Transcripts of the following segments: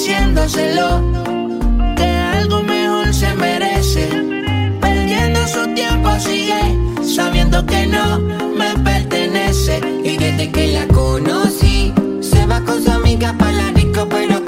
diciéndoselo que algo mejor se merece. Perdiendo su tiempo sigue sabiendo que no me pertenece y desde que la conocí se va con su amiga para la disco pero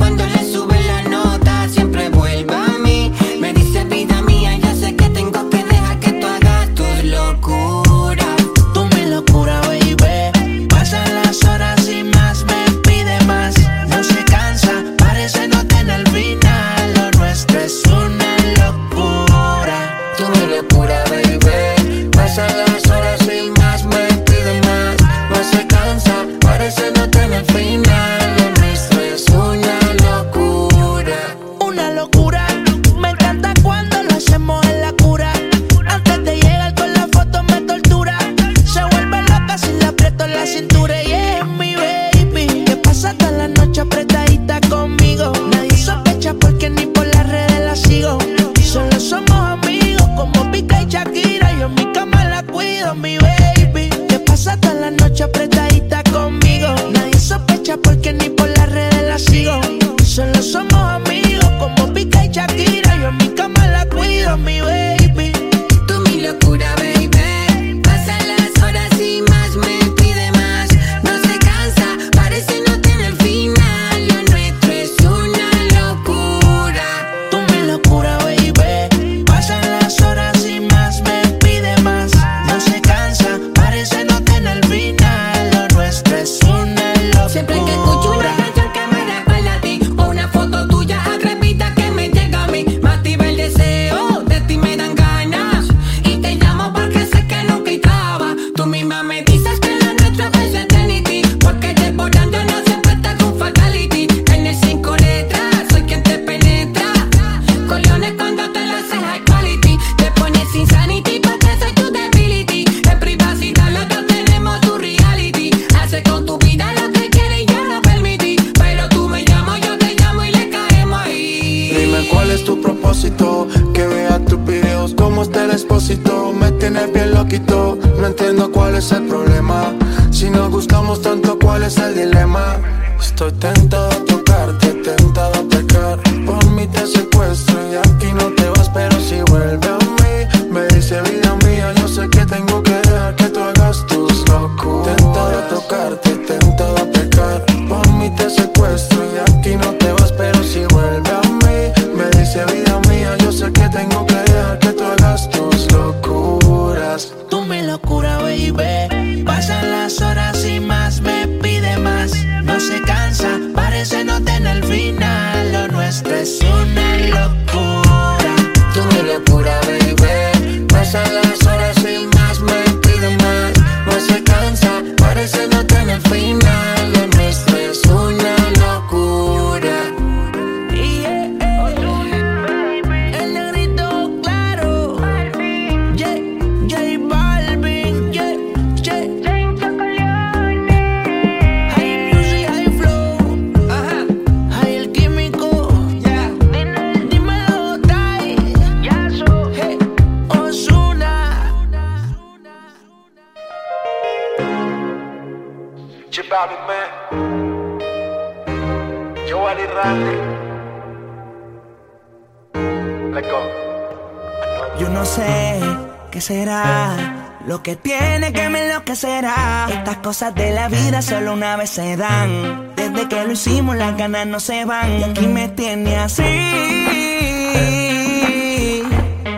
vez dan. Desde que lo hicimos, las ganas no se van. Y aquí me tiene así.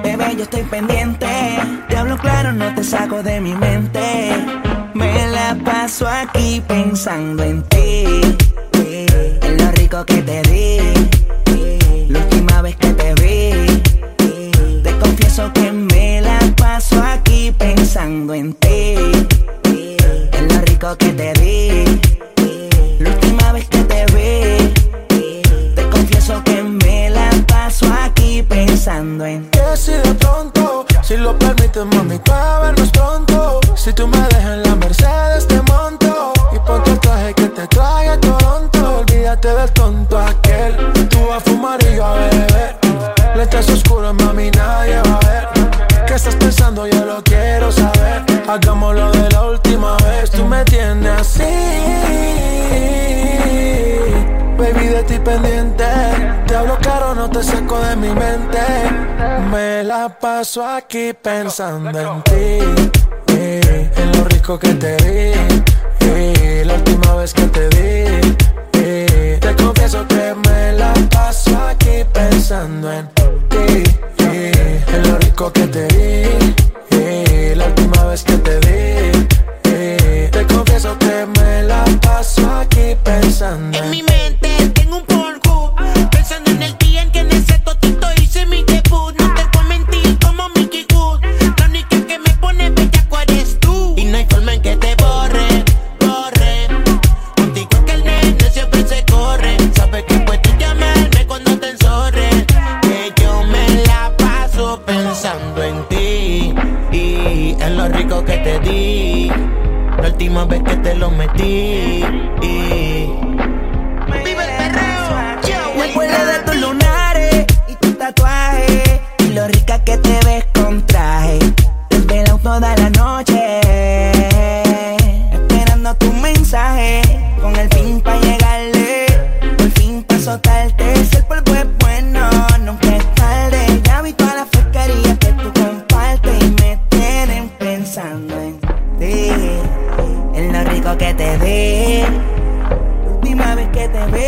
Bebé, yo estoy pendiente. Te hablo claro, no te saco de mi mente. Me la paso aquí pensando en ti. En lo rico que te di. La última vez que te vi. Te confieso que me la paso aquí pensando en ti. En lo rico que de mi mente. Me la paso aquí pensando en ti. Eh, en lo rico que te di. Eh, la última vez que te di. Eh, te confieso que me la paso aquí pensando en ti. En lo rico que te di. el polvo es bueno, nunca es tarde. Ya vi todas las pesquerías que tú compartes y me tienen pensando en ti, en lo rico que te di, última vez que te vi.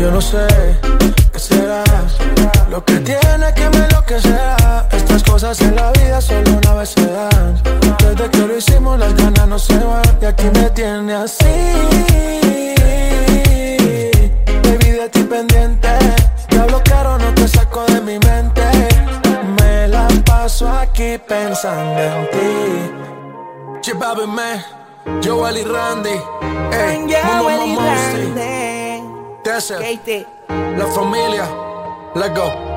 Yo no sé qué serás, lo que tienes que me lo que será. Estas cosas en la vida solo una vez se dan. Desde que lo hicimos las ganas no se van y aquí me tiene así sangrante. Chipabe me, yo Wally Randy. Ey, Momo Momo Monster. Kate. La familia, let's go.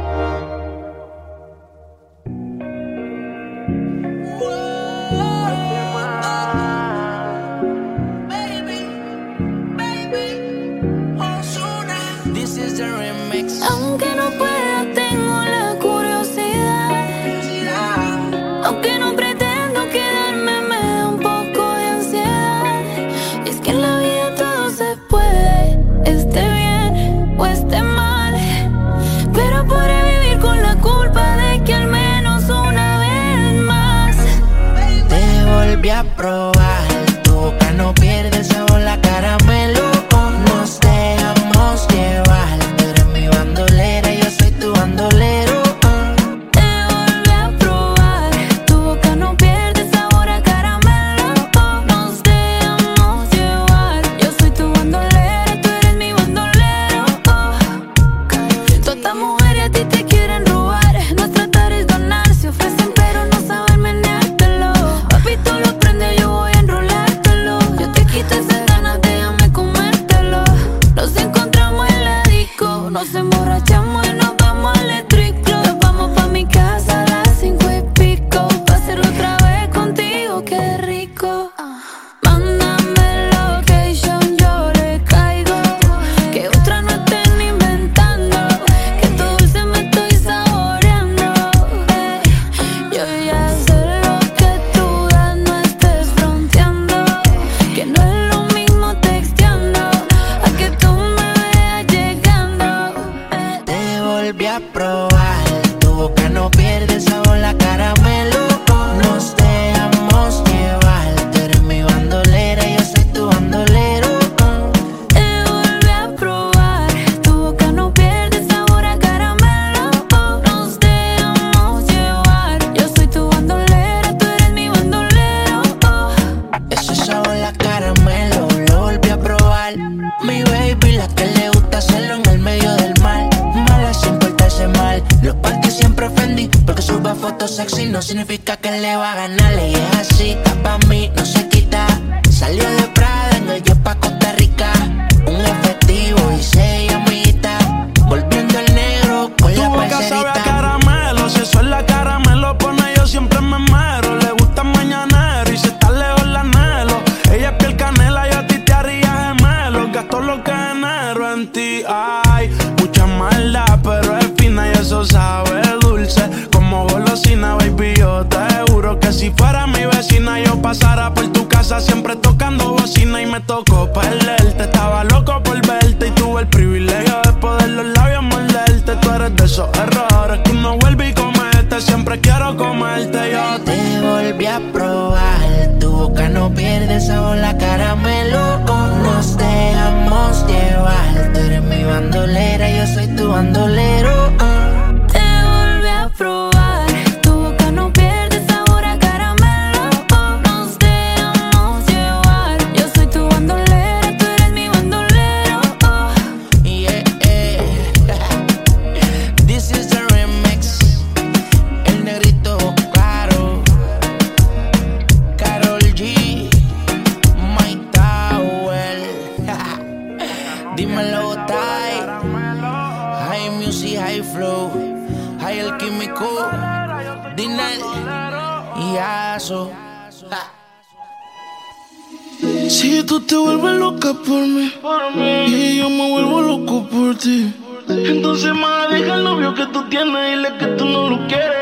Vuelves loca por mí, y yo me vuelvo loco por ti, entonces más deja el novio que tú tienes y dile que tú no lo quieres.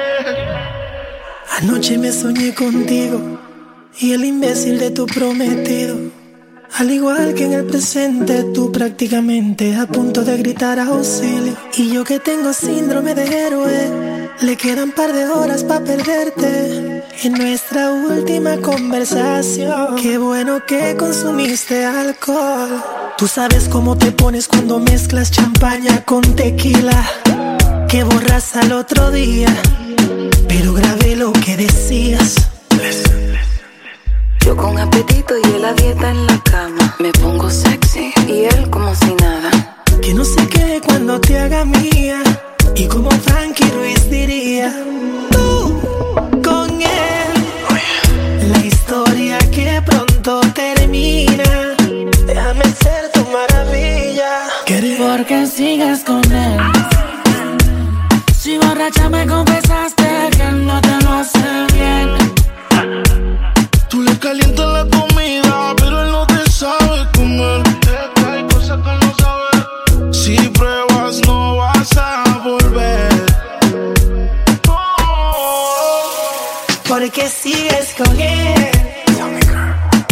Anoche me soñé contigo y el imbécil de tu prometido. Al igual que en el presente, tú prácticamente a punto de gritar auxilio. Y yo que tengo síndrome de héroe, le quedan par de horas para perderte. En nuestra última conversación, qué bueno que consumiste alcohol. Tú sabes cómo te pones cuando mezclas champaña con tequila, que borras al otro día pero grabé lo que decías. Yo con apetito y él a dieta en la cama. Me pongo sexy y él como si nada. Que no se quede cuando te haga mía. Y como Frankie Ruiz diría, con él. La historia que pronto termina. Déjame ser tu maravilla. Porque sigues con él. Si borracha me confesaste que él no te lo hace bien. Tú le calientas la comida, pero él no te sabe comer. Que hay cosas que él no sabe. Si con él.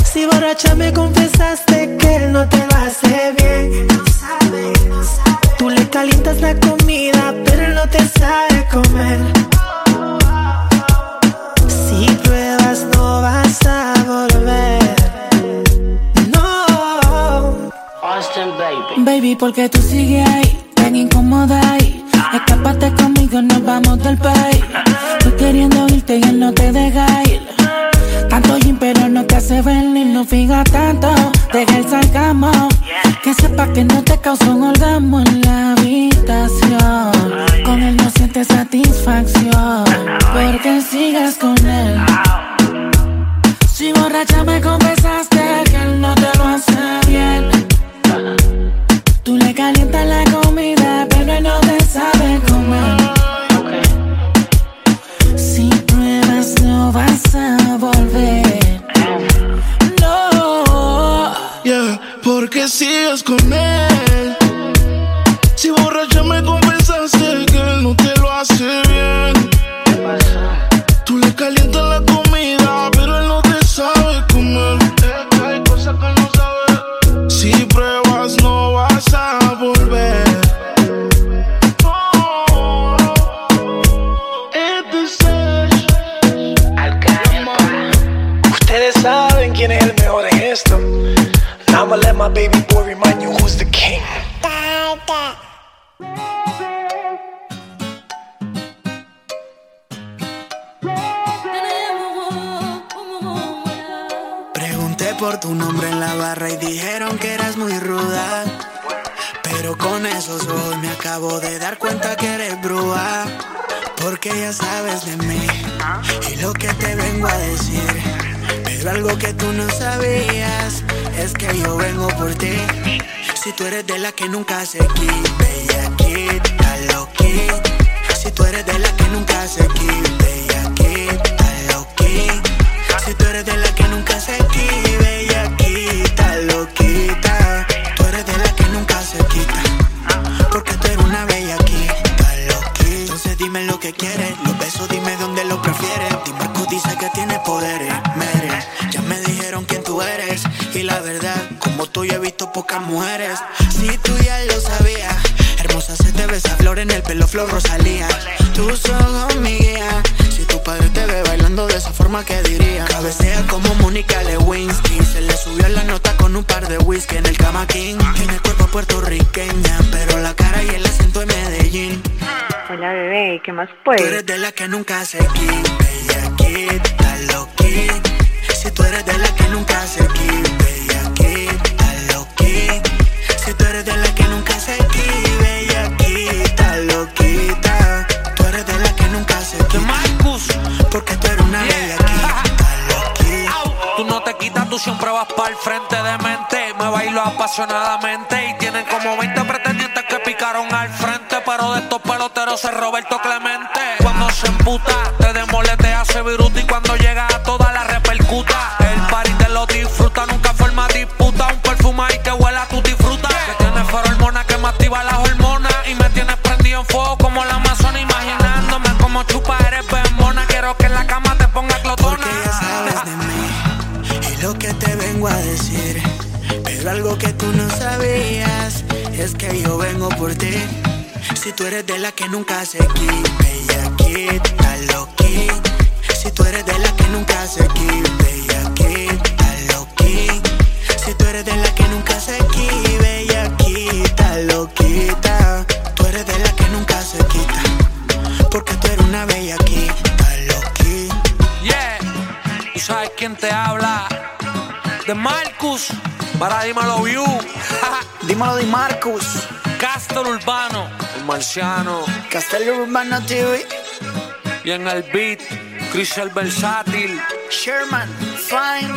Si borracha me confesaste que él no te lo hace bien. Tú le calientas la comida, pero él no te sabe comer. Si pruebas, no vas a volver. No. Baby, porque tú sigues ahí, tan incómoda ahí. Escápate conmigo, nos vamos del país. Tú queriendo irte y él no te deja ir. Tanto gym, pero no te hace venir, no fija tanto. Deja el sarcasmo. Que sepa que no te causó un orgasmo en la habitación. Con él no sientes satisfacción. Porque sigas con él. Si borracha me confesaste que él no te lo hace bien. Tú le calientas la no vas a volver. No. Yeah, porque sigues con él. Si borracha me confesaste que él no te lo hace my baby boy remind you who's the king. Pregunté por tu nombre en la barra y dijeron que eras muy ruda. Pero con esos ojos me acabo de dar cuenta que eres brúa. Porque ya sabes de mí y lo que te vengo a decir. Pero algo que tú no sabías es que yo vengo por ti. Si tú eres de la que nunca se quita, bellaquita, loquita. Si tú eres de la que nunca se quita, bellaquita, loquita. Si tú eres de la que nunca se quita, bellaquita, loquita. Tú eres de la que nunca se quita. Porque tú eres una bellaquita, loquita. que quieres. Los besos, dime dónde lo prefieres. Marco dice que tiene poderes. Pocas mujeres. Si tú ya lo sabías. Hermosa se te besa flor en el pelo, flor Rosalía. Tus ojos mi guía. Si tu padre te ve bailando de esa forma, que diría? Cabecea como Mónica Lewinsky. Se le subió la nota con un par de whisky en el cama king. Tiene cuerpo puertorriqueña, pero la cara y el acento de Medellín. Hola bebé, ¿qué más puedes? Tú eres de la que nunca se quita, bellaquita, loquita. Si tú eres de la que nunca se quita, siempre vas para el frente de mente. Me bailo apasionadamente y tienen como 20 pretendientes que picaron al frente. Pero de estos peloteros es Roberto Si tú eres de la que nunca se quita, bellaquita, loquita. Si tú eres de la que nunca se quita, bellaquita, loquita. Si tú eres de la que nunca se quita, bellaquita, loquita. Tú eres de la que nunca se quita. Porque tú eres una bellaquita, loquita. Yeah, tú sabes quién te habla. De Marcus, para Dímelo View. Dímelo de Marcus, Castor Urbano, el marciano. Castelio Urbano TV, Y en el beat, Chris el versátil. Sherman, Fine.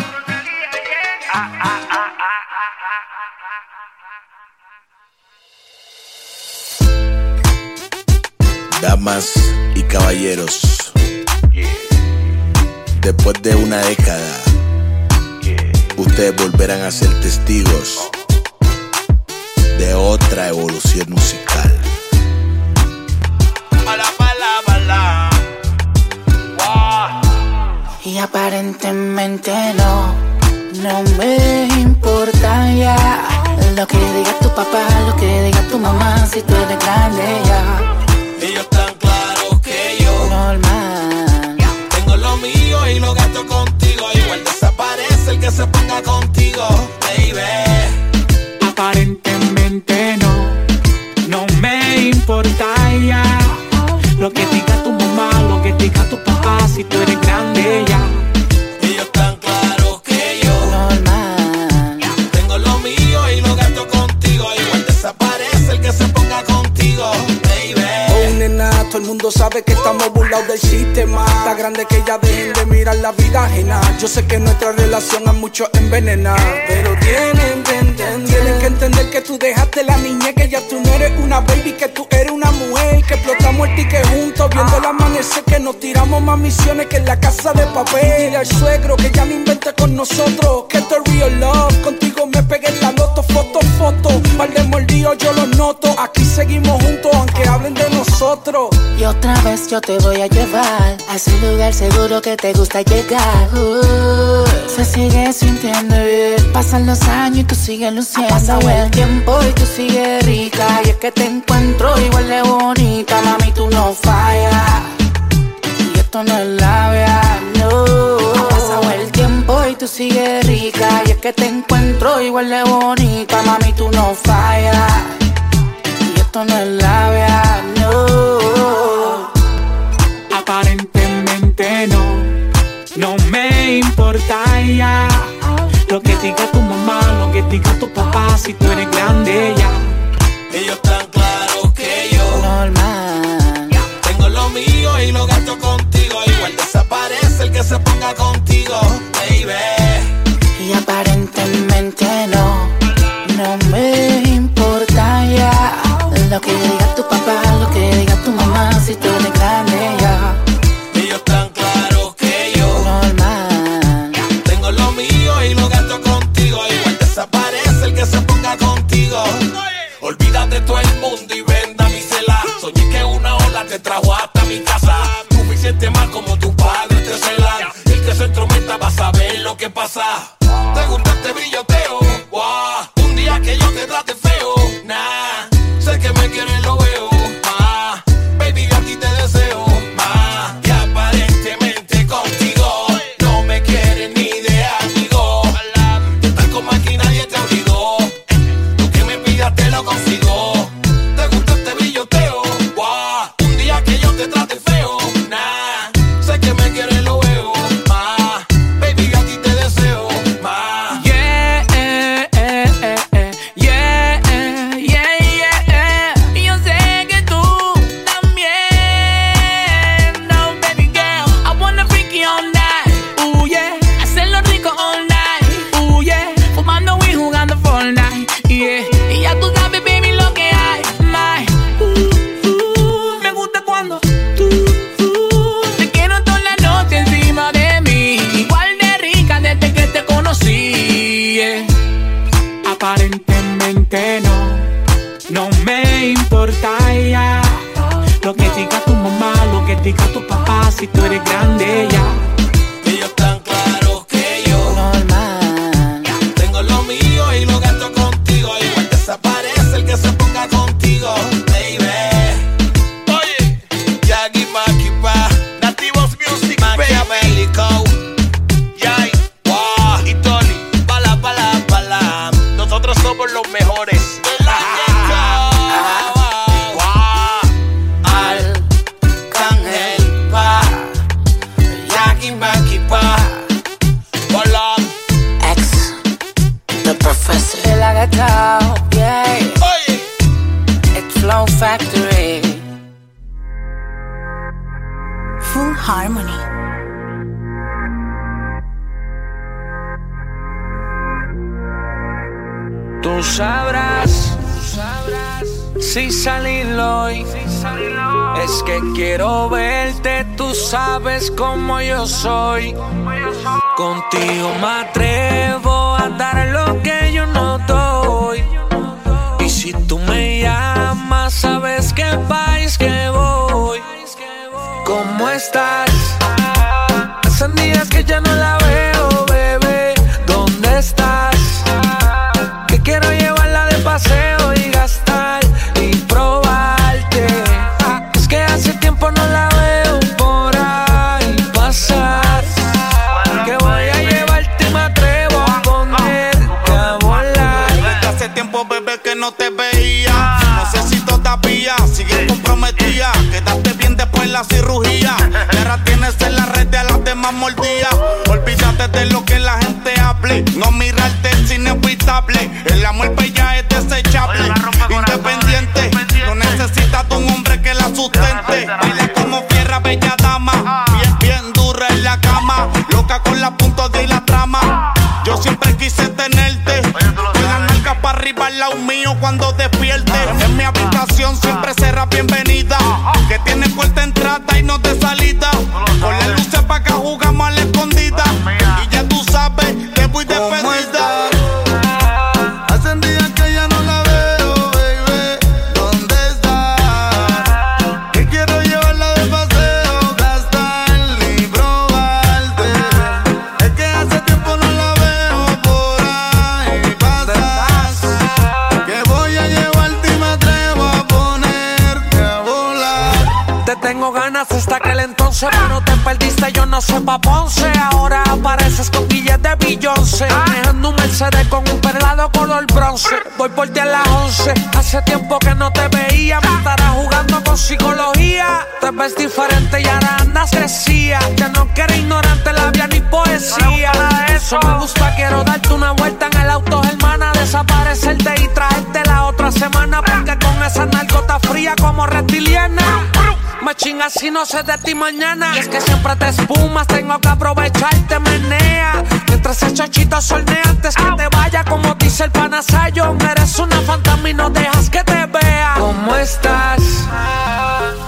Damas y caballeros, después de una década, ustedes volverán a ser testigos de otra evolución musical. Y aparentemente no, no me importa ya Lo que diga tu papá, lo que diga tu mamá Si tú eres grande ya Ellos tan claros que yo Normal tengo lo mío y lo gasto contigo. Igual desaparece el que se ponga contigo, baby. Lo que diga tu mamá, lo que diga tu papá Si tú eres grande ya Ellos tan claros que yo Normal tengo lo mío y lo gasto contigo. Igual desaparece el que se ponga contigo, baby. Oh, nena, todo el mundo sabe que estamos burlados del sistema. Está grande que ya dejen de mirar la vida ajena. Yo sé que nuestra relación a muchos envenena. Pero tienen que entender, tienen que entender que tú dejaste la niñez, que ya tú no eres una baby, que tú ticket juntos, viendo el amanecer, que nos tiramos más misiones que en la casa de papel. Dile al suegro que ya no invente con nosotros, que esto es real love. Contigo me pegué en la loto, foto, foto. Par de mordidos yo los noto. Aquí seguimos juntos, nosotros. Y otra vez yo te voy a llevar a ese lugar seguro que te gusta llegar. Uh, se sigue sintiendo bien. Pasan los años y tú sigues luciendo. Ha pasado el tiempo y tú sigues rica. Y es que te encuentro igual de bonita. Mami, tú no fallas. Y esto no es labia, no. Ha pasado el tiempo y tú sigues rica. Y es que te encuentro igual de bonita. Mami, tú no fallas. Y esto no es labia, Aparentemente no, no me importa ya Lo que diga tu mamá, lo que diga tu papá Si tú eres grande ya Ellos tan claros que yo Normal. tengo lo mío y lo gasto contigo. Igual desaparece el que se ponga contigo, baby. Y aparentemente no, no me importa ya Lo que diga tu si tú eres grande ya. Ellos tan claros que yo. Normal. Tengo lo mío y lo gasto contigo. Igual desaparece el que se ponga contigo. Olvídate todo el mundo y venda mi cela. Soñé que una ola te trajo hasta mi casa. Suficiente mal como tu padre te cela. El que se entrometa va a saber lo que pasa. Te gustaste Ponce. Ahora apareces con billetes de Beyoncé. Ah. Manejando un Mercedes con un perlado color bronce. Voy por ti a las 11. Hace tiempo que no te veía. Me estarás jugando con psicología. Te ves diferente y ahora andas decía. Ya no quiero ignorar Chinga si no sé de ti mañana. Es que siempre te espumas, tengo que aprovecharte, menea. Mientras el chochito solnea antes que te vaya, como dice el panasayo. Eres una fantasma y no dejas que te vea. ¿Cómo estás?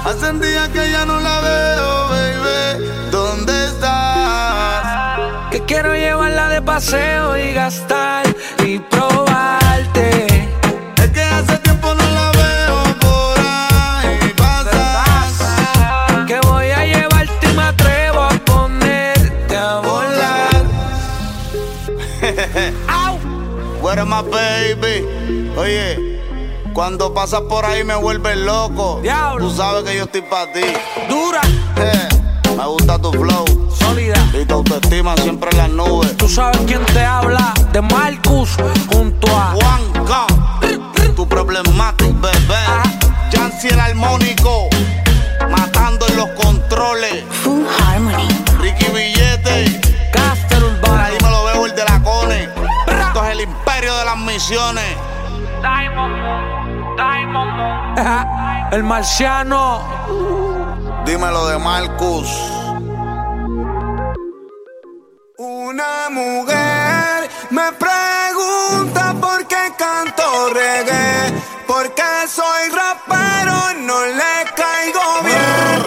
Hace un día que ya no la veo, baby. ¿Dónde estás? Que quiero llevarla de paseo y gastar Oye, cuando pasas por ahí me vuelves loco. Diablo. Tú sabes que yo estoy para ti. Dura. Eh, me gusta tu flow. Sólida. Y tu autoestima siempre en las nubes. Tú sabes quién te habla. De Marcus junto a Juan K. tu problemático bebé. Ah. Jancy el armónico. Matando en los controles. Full Harmony. Ricky Billete. de las misiones. Diamond, Diamond. El marciano. Dímelo de Marcus. Una mujer me pregunta por qué canto reggae, por qué soy rapero, no le caigo bien.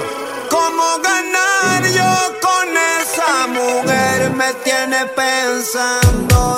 ¿Cómo ganar yo con esa mujer? Me tiene pensando.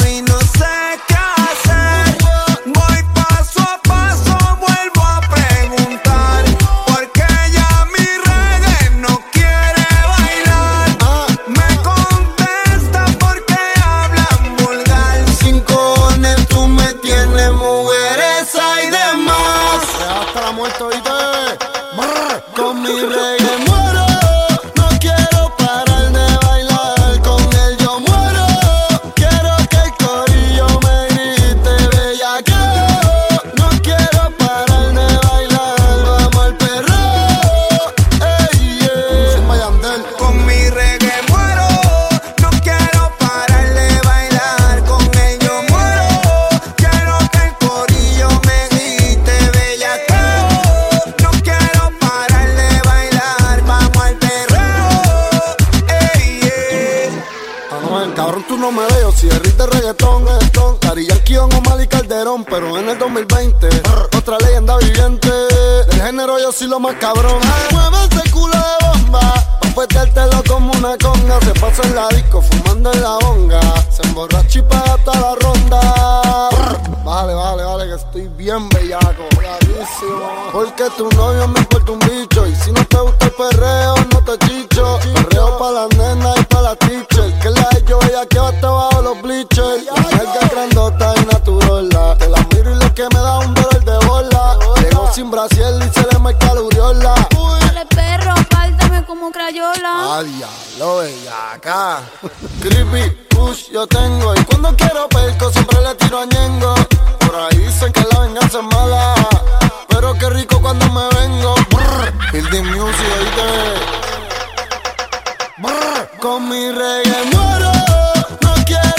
lo más cabrón. Mueve ese culo de bomba, pa' petértelo como una conga. Se pasa en la disco fumando en la honga. Se emborracha y paga toda la ronda. Vale, vale, vale, que estoy bien bellaco, bravísimo. Porque tu novio me mala. Pero qué rico cuando me vengo. Brr, the Music, oíste. Brr, con mi reggae muero, no quiero.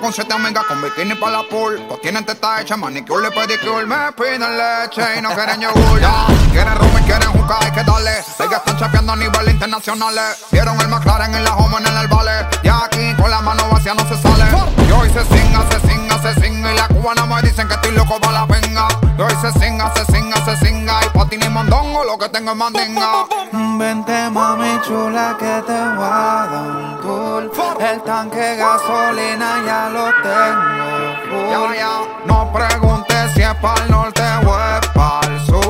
Con siete amigas con bikini para la pool. Pues tienen teta hecha, manicure y pedicure. Me piden leche y no quieren yogur. Ya, quieren rum y quieren juca, hay que darle. Ellas están chapeando a nivel internacional. Vieron el McLaren en la home en el vale. Y aquí con la mano vacía no se sale. Y hoy se singa, se singa, se singa. Y la cubana me dicen que estoy loco para la venga. Y hoy se singa, se singa, se singa. Ni mondongo, lo que tengo es mandinga. Vente mami chula que te voy a dar un tour El tanque gasolina ya lo tengo full no preguntes si es para el norte o es para el sur.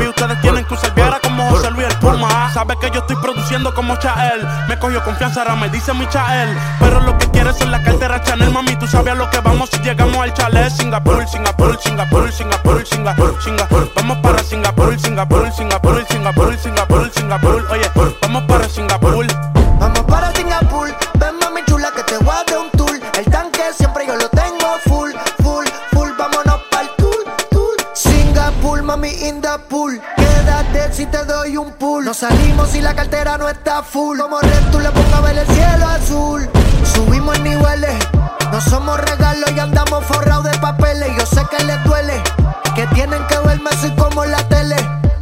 ustedes tienen que usar Viagra como José Luis el Puma. Sabes que yo estoy produciendo como Chael. Me cogió confianza, ahora me dice mi Chael. Pero lo que quieres es la cartera Chanel, mami. Tú sabes a lo que vamos si llegamos al chalet. Singapur, Singapur, Singapur, Singapur, Singapur, Singapur. Vamos para Singapur, Singapur, Singapur, Singapur, Singapur, Singapur. Oye, vamos para Singapur. Vamos para Singapur, ven mami chula que te voy pool. Quédate si te doy un pool. Nos salimos si la cartera no está full. Como red tú le pongo a ver el cielo azul. Subimos en niveles, no somos regalos y andamos forrados de papeles. Yo sé que les duele, que tienen que verme soy como la tele.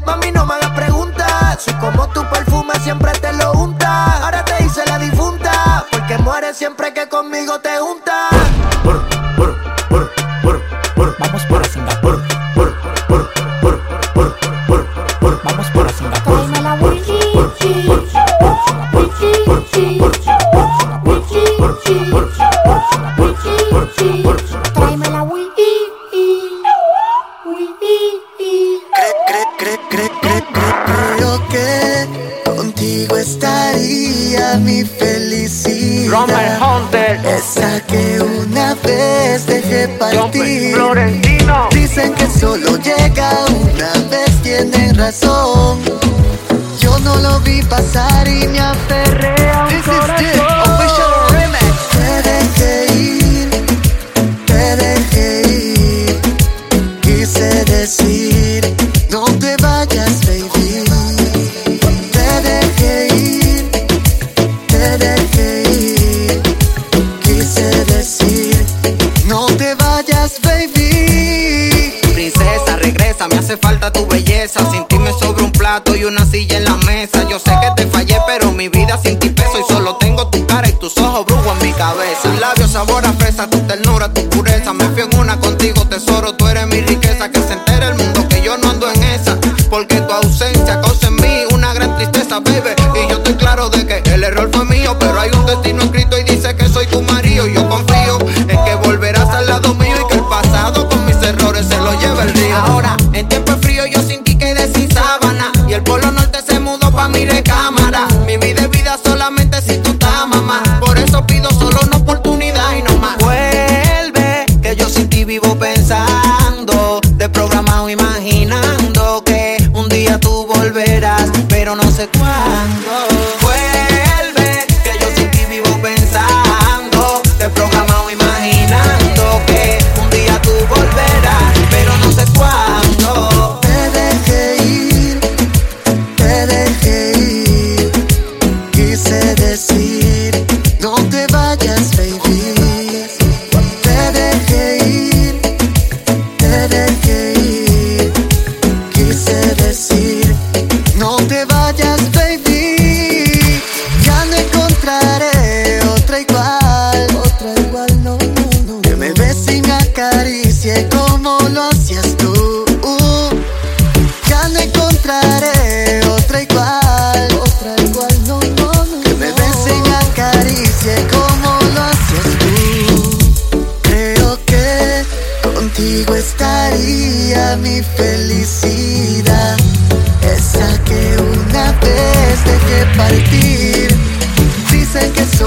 Mami, no me hagas preguntas. Soy como tu perfume, siempre te lo unta. Ahora te hice la difunta, porque mueres siempre que conmigo te juntas. Tráeme la Wii. Creo que contigo estaría mi felicidad. Romer Hunter. Esa que una vez dejé partir. Florentino. Dicen que solo llega una vez, tienen razón. decir, no te vayas, baby. Te dejé ir, te dejé ir. Quise decir, no te vayas, baby. Princesa, regresa, me hace falta tu belleza. Sin ti me sobra un plato y una silla en la mesa. Yo sé que te fallé, pero mi vida sin ti peso. Y solo tengo tu cara y tus ojos brujos en mi cabeza. Tus labios sabor a fresa, tu ternura, tu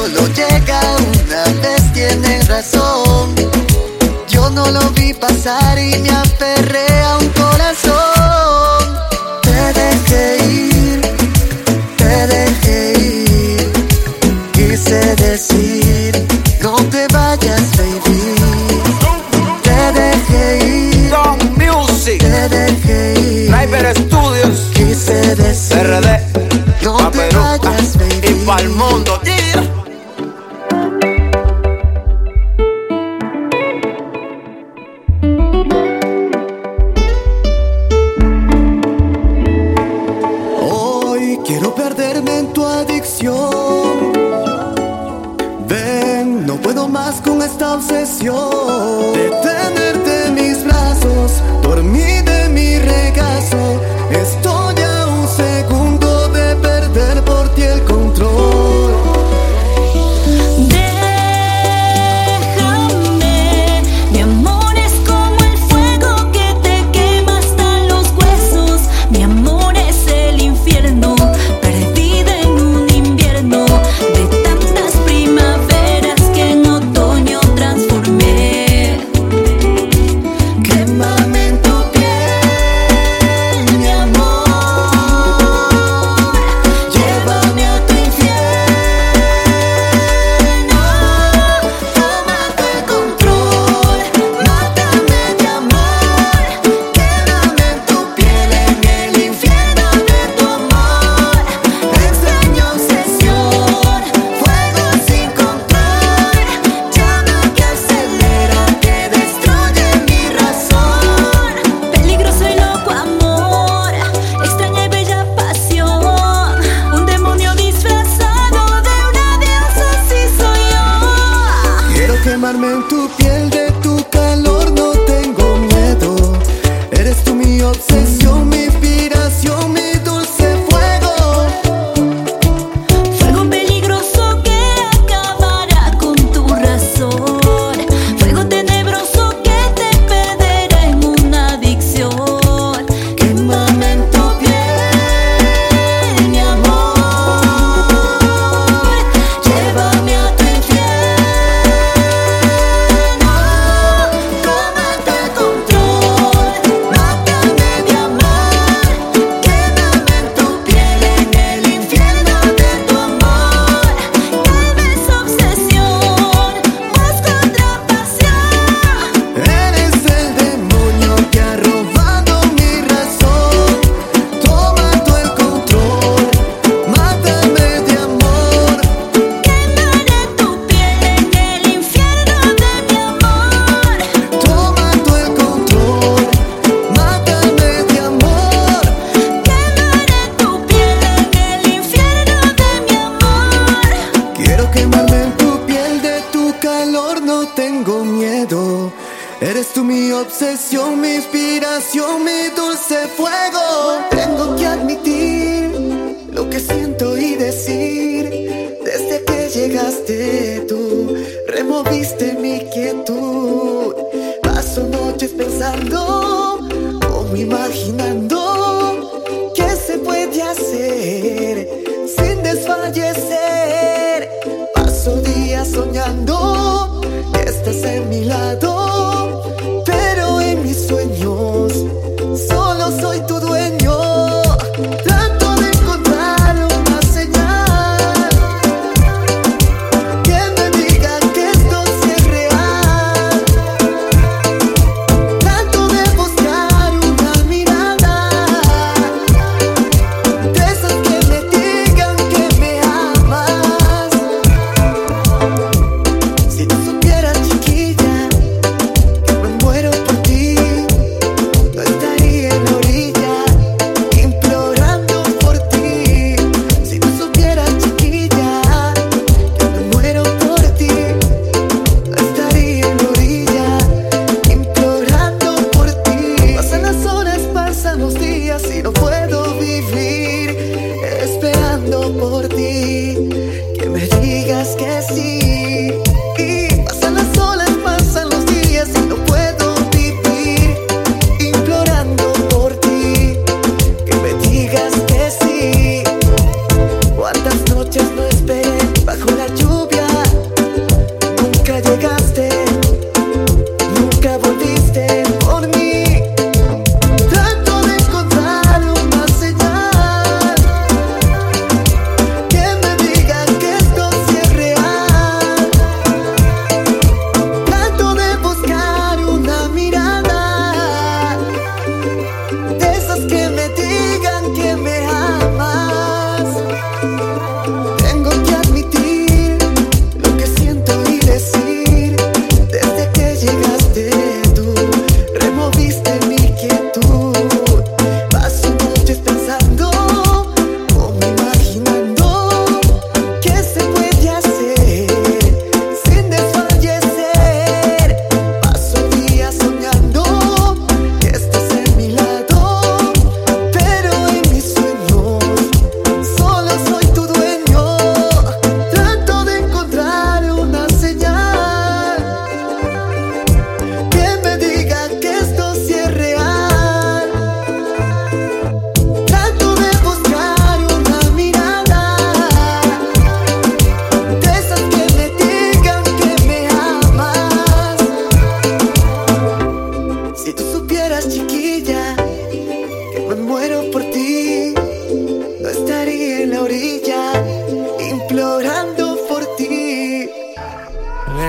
solo llega una vez, tiene razón. Yo no lo vi pasar y me aferré.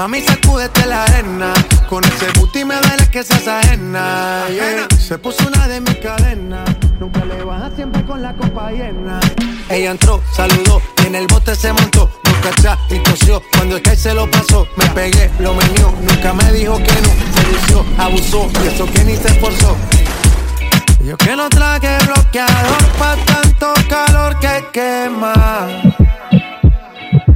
Mami, sacúdete la arena. Con ese booty me duele que seas ajena. yeah. Se puso una de mis cadenas. Nunca le baja siempre con la copa llena. Ella entró, saludó y en el bote se montó. No cachá y tosió. Cuando el que se lo pasó, me pegué, lo menió. Nunca me dijo que no. Se lució, abusó y eso que ni se esforzó. Yo que no traje bloqueador pa' tanto calor que quema.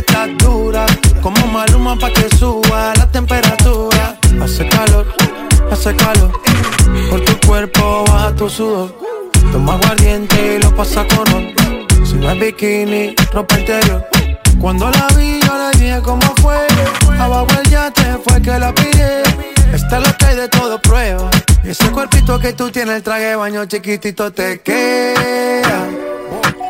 Estás dura. Como maluma pa' que suba la temperatura. Hace calor, hace calor. Por tu cuerpo baja tu sudor. Toma aguardiente y lo pasa con ron. Si no es bikini, ropa interior. Cuando la vi, yo le dije cómo fue. Abajo el yate fue que la pide. Esta es que hay de todo prueba. Ese cuerpito que tú tienes, el traje baño chiquitito te queda.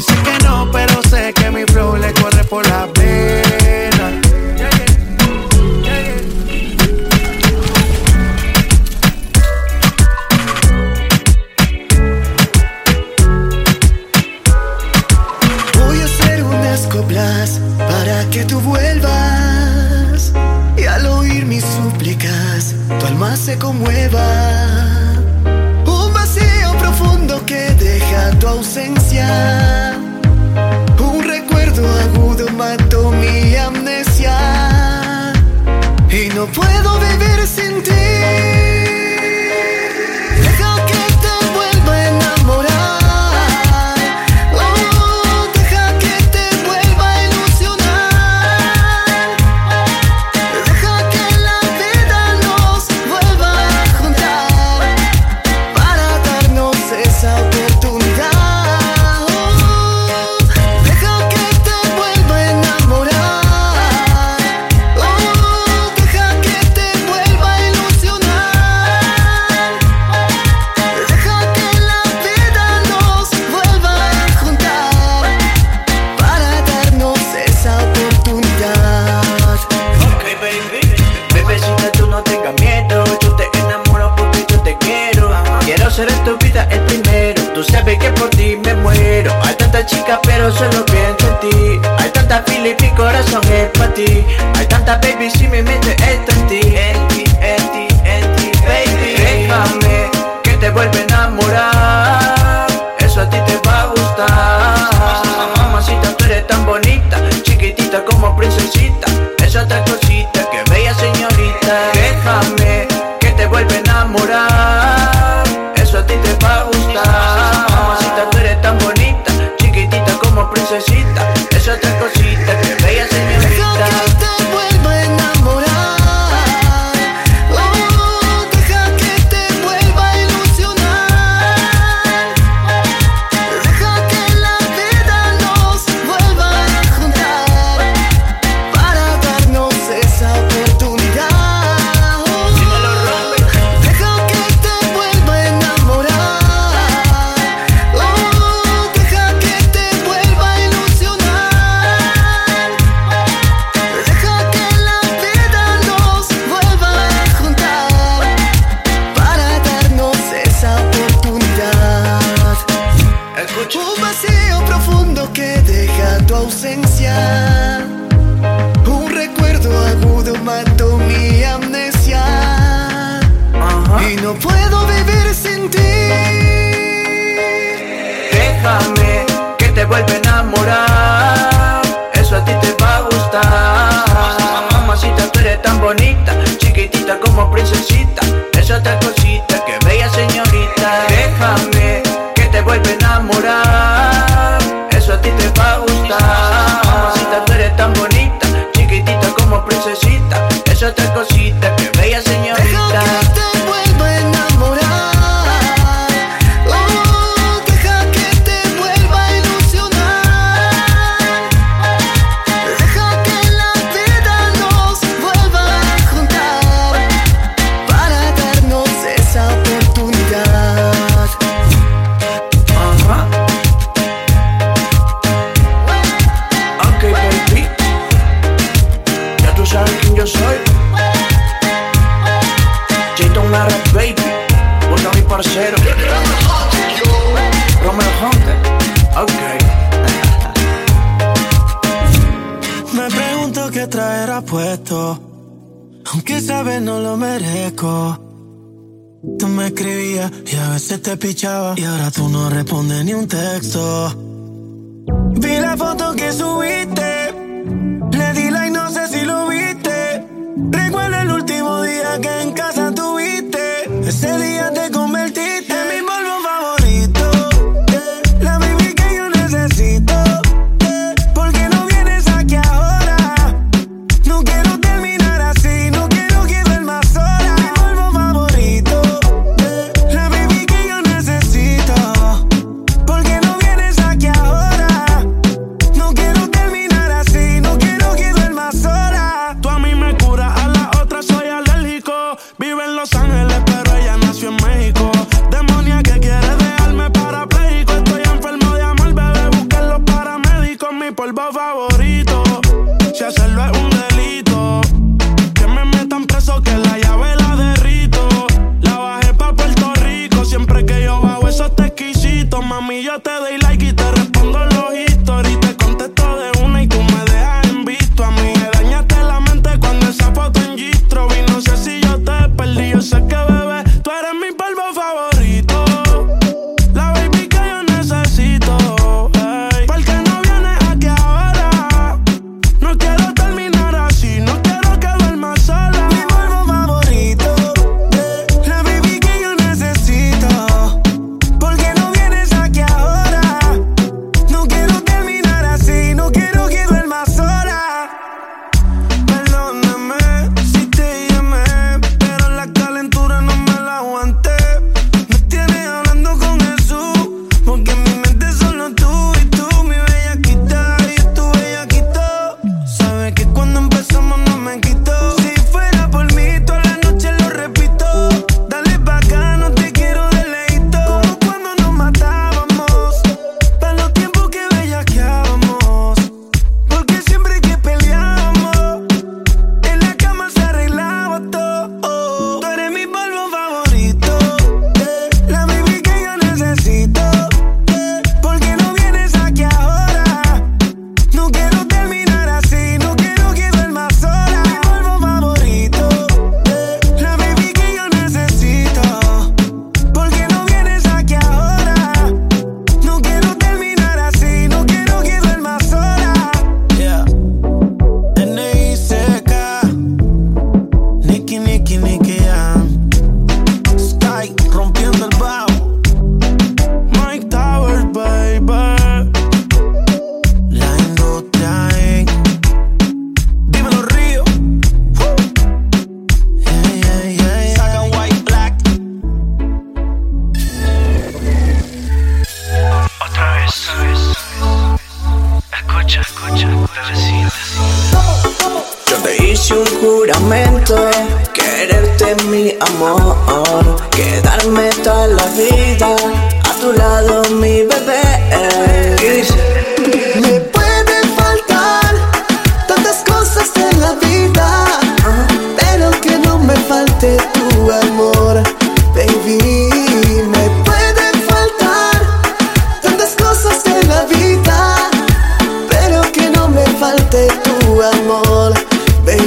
Dicen que no, pero sé que mi flow le corre por la pena. Voy a hacer unas coplas para que tú vuelvas y al oír mis súplicas tu alma se conmueva. Un vacío profundo que deja tu ausencia. No puedo vivir pero solo pienso en ti. Hay tanta fila y mi corazón es para ti. Hay tanta baby, si mi mente está pichaba. Y ahora tú no respondes ni un texto.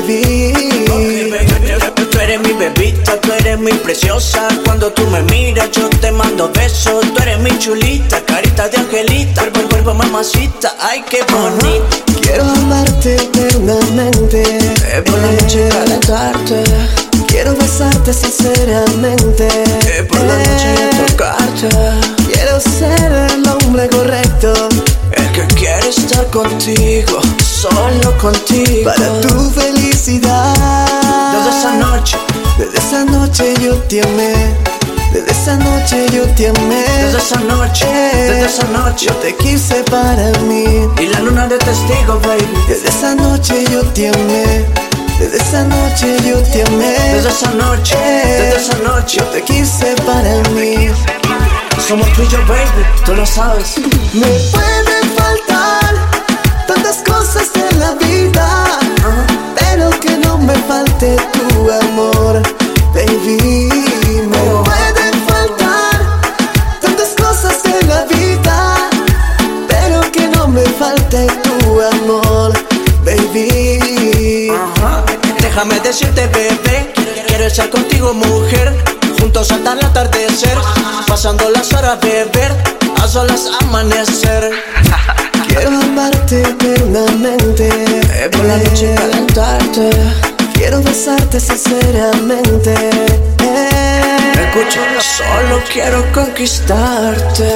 baby. Tú eres mi bebita, tú eres mi preciosa. Cuando tú me miras, yo te mando besos. Tú eres mi chulita, carita de angelita. Cuerpo, cuerpo, mamacita, ay, qué bonita. Quiero amarte eternamente. Eh, por la noche. Quiero besarte sinceramente. Por la noche tocarte. Quiero ser el hombre correcto que quiero estar contigo, solo contigo. Para tu felicidad. Desde esa noche, desde esa noche yo te amé. Desde esa noche yo te amé. Desde esa noche, desde eh, esa noche yo te quise para mí. Y la luna de testigo, baby. Desde esa noche yo te amé. Desde esa noche yo te amé. Desde esa noche, eh, desde esa noche yo te quise para mí. Somos tú y yo, baby, tú lo sabes. Me puedes cosas de la vida, pero que no me falte tu amor, baby. Me pueden faltar tantas cosas de la vida, pero que no me falte tu amor, baby. Déjame decirte, bebé, quiero estar contigo, mujer. Juntos hasta el atardecer, pasando las horas, beber, a solas amanecer. Quiero amarte eternamente. por la noche calentarte. Quiero besarte sinceramente. Escucha, solo quiero conquistarte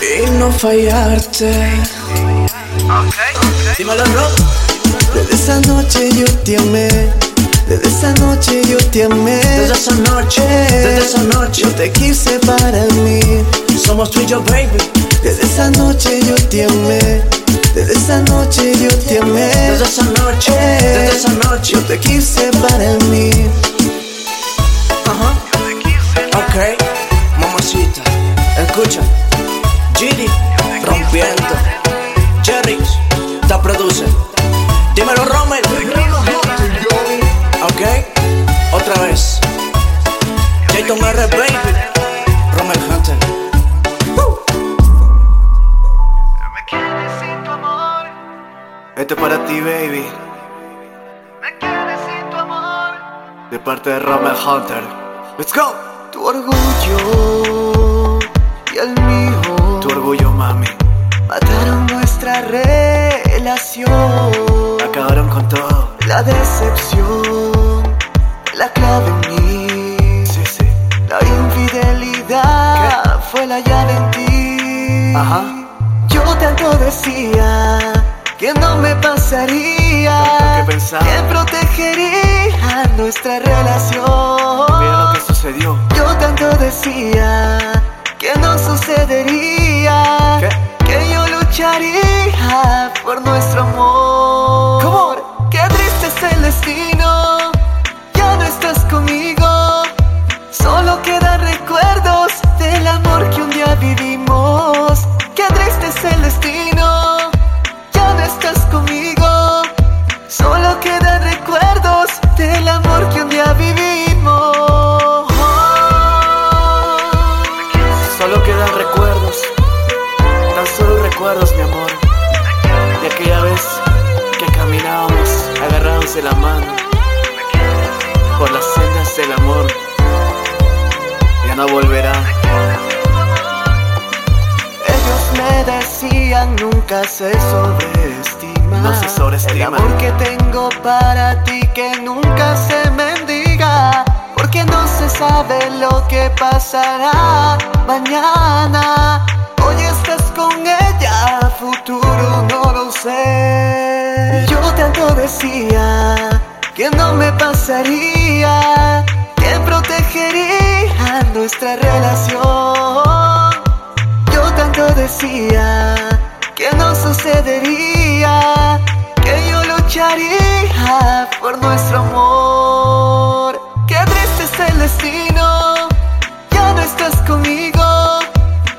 y no fallarte. Dímelo, bro. Desde esa noche yo te amé. Desde esa noche yo te amé. Desde esa noche, desde esa noche. Yo te quise para mí. Somos tú y yo, baby. Desde esa noche yo te amé. Desde esa noche yo te amé. Desde esa noche, desde esa noche. Yo te quise para mí. Ajá. Ok, mamacita, escucha. De Rommel Hunter. Let's go. Tu orgullo y el mío Tu orgullo, mami. mataron nuestra relación. Acabaron con todo. La decepción, la clave en mí. Sí, sí. La infidelidad fue la llave en ti. Ajá. Yo tanto decía que no me pasaría. Que protegería nuestra relación. Mira lo que sucedió. Yo tanto decía que no sucedería. Que yo lucharía por nuestro amor. ¿Cómo? Qué triste es el destino. Ya no estás conmigo. Solo quedan recuerdos del amor que un día vivimos. Qué triste es el destino. Estás conmigo. Solo quedan recuerdos del amor que un día vivimos. Solo quedan recuerdos. Tan solo recuerdos, mi amor. De aquella vez que caminábamos agarrados de la mano. Por las sendas del amor. Ya no volverá. Me decían nunca se sobreestima. No se sobreestima. El amor que tengo para ti que nunca se mendiga. Porque no se sabe lo que pasará mañana. Hoy estás con ella, futuro no lo sé. Yo tanto decía que no me pasaría, que protegería nuestra relación. Yo decía que no sucedería, que yo lucharía por nuestro amor. Qué triste es el destino, ya no estás conmigo.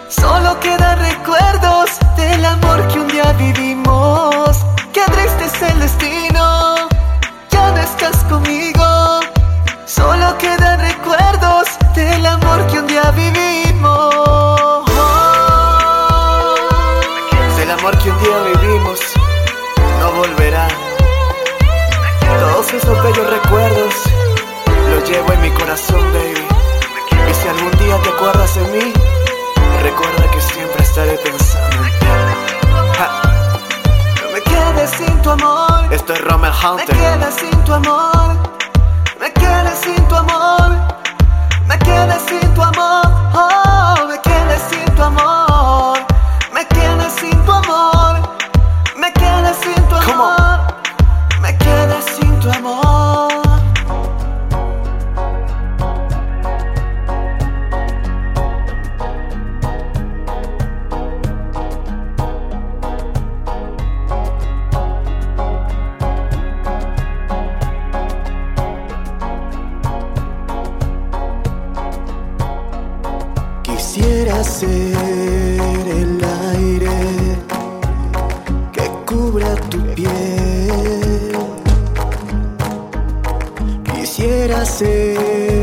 Solo quedan recuerdos del amor que un día vivimos. Qué triste es el destino, ya no estás conmigo. Solo quedan recuerdos del amor que un día vivimos. Llevo en mi corazón, baby. Y si algún día te acuerdas de mí, recuerda que siempre estaré pensando en ti. Ja. No me quedes sin tu amor. Esto es Rommel Me Hunter. quedes sin tu amor. Me quedes sin tu amor. Me quedes sin tu amor. Oh, me quedes sin tu amor. Quisiera ser el aire que cubra tu piel. Quisiera ser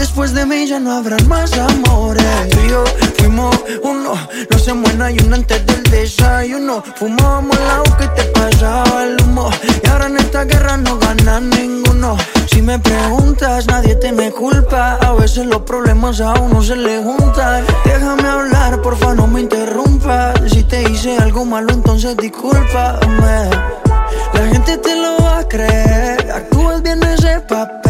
Después de mí ya no habrán más amores. Tú y yo fuimos uno, no se muera y uno antes del desayuno. Fumábamos agua que te pasaba el humo. Y ahora en esta guerra no gana ninguno. Si me preguntas, nadie te me culpa. A veces los problemas a uno se le juntan. Déjame hablar, porfa, no me interrumpas. Si te hice algo malo, entonces discúlpame. La gente te lo va a creer. Actúas bien ese papel,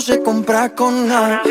se compra con nada.